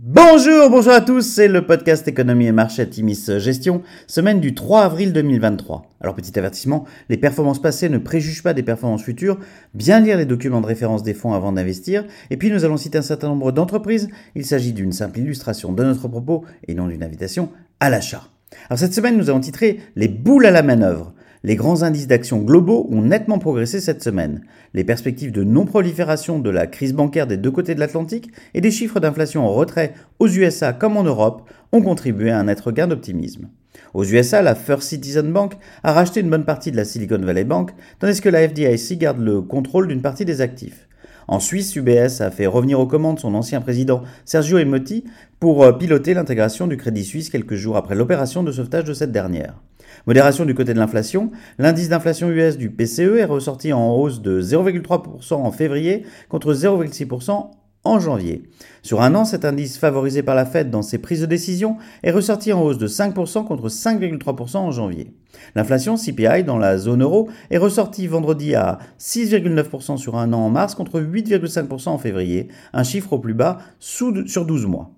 Bonjour, bonjour à tous, c'est le podcast Économie et Marché Timis Gestion, semaine du 3 avril 2023. Alors petit avertissement, les performances passées ne préjugent pas des performances futures, bien lire les documents de référence des fonds avant d'investir, et puis nous allons citer un certain nombre d'entreprises, il s'agit d'une simple illustration de notre propos et non d'une invitation à l'achat. Alors cette semaine nous avons titré Les boules à la manœuvre. Les grands indices d'actions globaux ont nettement progressé cette semaine. Les perspectives de non-prolifération de la crise bancaire des deux côtés de l'Atlantique et des chiffres d'inflation en retrait aux USA comme en Europe ont contribué à un net regain d'optimisme. Aux USA, la First Citizen Bank a racheté une bonne partie de la Silicon Valley Bank, tandis que la FDIC garde le contrôle d'une partie des actifs. En Suisse, UBS a fait revenir aux commandes son ancien président Sergio Emotti pour euh, piloter l'intégration du Crédit Suisse quelques jours après l'opération de sauvetage de cette dernière. Modération du côté de l'inflation, l'indice d'inflation US du PCE est ressorti en hausse de 0,3% en février contre 0,6% en janvier. Sur un an, cet indice favorisé par la Fed dans ses prises de décision est ressorti en hausse de 5% contre 5,3% en janvier. L'inflation CPI dans la zone euro est ressortie vendredi à 6,9% sur un an en mars contre 8,5% en février, un chiffre au plus bas sur 12 mois.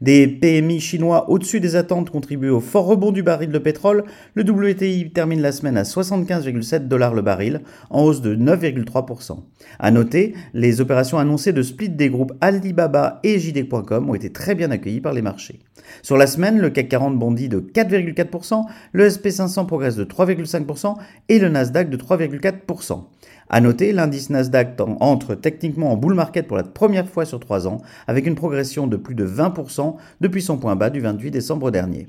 Des PMI chinois au-dessus des attentes contribuent au fort rebond du baril de pétrole. Le WTI termine la semaine à 75,7 dollars le baril, en hausse de 9,3%. À noter, les opérations annoncées de split des groupes Alibaba et JD.com ont été très bien accueillies par les marchés. Sur la semaine, le CAC 40 bondit de 4,4%, le SP500 progresse de 3,5% et le Nasdaq de 3,4%. À noter, l'indice Nasdaq entre techniquement en bull market pour la première fois sur 3 ans, avec une progression de plus de 20% depuis son point bas du 28 décembre dernier.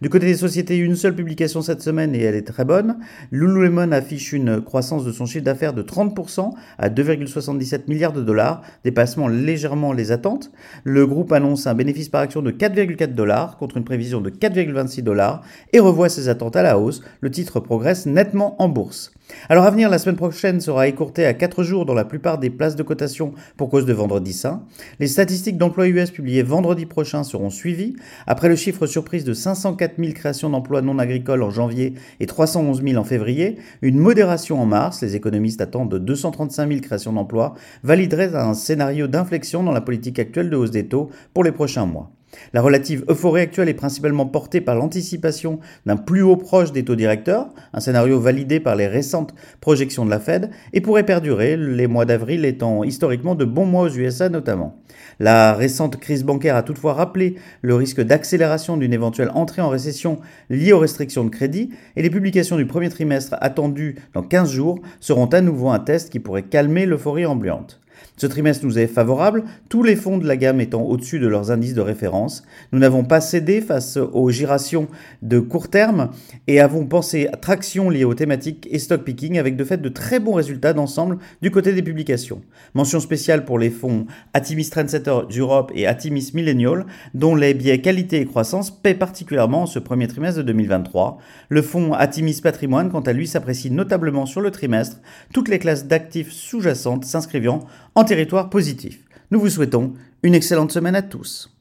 Du côté des sociétés, une seule publication cette semaine et elle est très bonne. Lululemon affiche une croissance de son chiffre d'affaires de 30% à 2,77 milliards de dollars, dépassement légèrement les attentes. Le groupe annonce un bénéfice par action de 4,4 dollars contre une prévision de 4,26 dollars et revoit ses attentes à la hausse. Le titre progresse nettement en bourse. Alors à venir, la semaine prochaine sera écourtée à 4 jours dans la plupart des places de cotation pour cause de vendredi saint. Les statistiques d'emploi US publiées vendredi prochain seront suivies. Après le chiffre surprise de 504 000 créations d'emplois non agricoles en janvier et 311 000 en février, une modération en mars, les économistes attendent de 235 000 créations d'emplois, validerait un scénario d'inflexion dans la politique actuelle de hausse des taux pour les prochains mois. La relative euphorie actuelle est principalement portée par l'anticipation d'un plus haut proche des taux directeurs, un scénario validé par les récentes projections de la Fed, et pourrait perdurer, les mois d'avril étant historiquement de bons mois aux USA notamment. La récente crise bancaire a toutefois rappelé le risque d'accélération d'une éventuelle entrée en récession liée aux restrictions de crédit, et les publications du premier trimestre attendues dans 15 jours seront à nouveau un test qui pourrait calmer l'euphorie ambiante. Ce trimestre nous est favorable, tous les fonds de la gamme étant au-dessus de leurs indices de référence. Nous n'avons pas cédé face aux girations de court terme et avons pensé à traction liée aux thématiques et stock picking avec de fait de très bons résultats d'ensemble du côté des publications. Mention spéciale pour les fonds Atimis Trendsetter Europe et Atimis Millennial, dont les biais qualité et croissance paient particulièrement ce premier trimestre de 2023. Le fonds Atimis Patrimoine, quant à lui, s'apprécie notablement sur le trimestre, toutes les classes d'actifs sous-jacentes s'inscrivant en territoire positif. Nous vous souhaitons une excellente semaine à tous.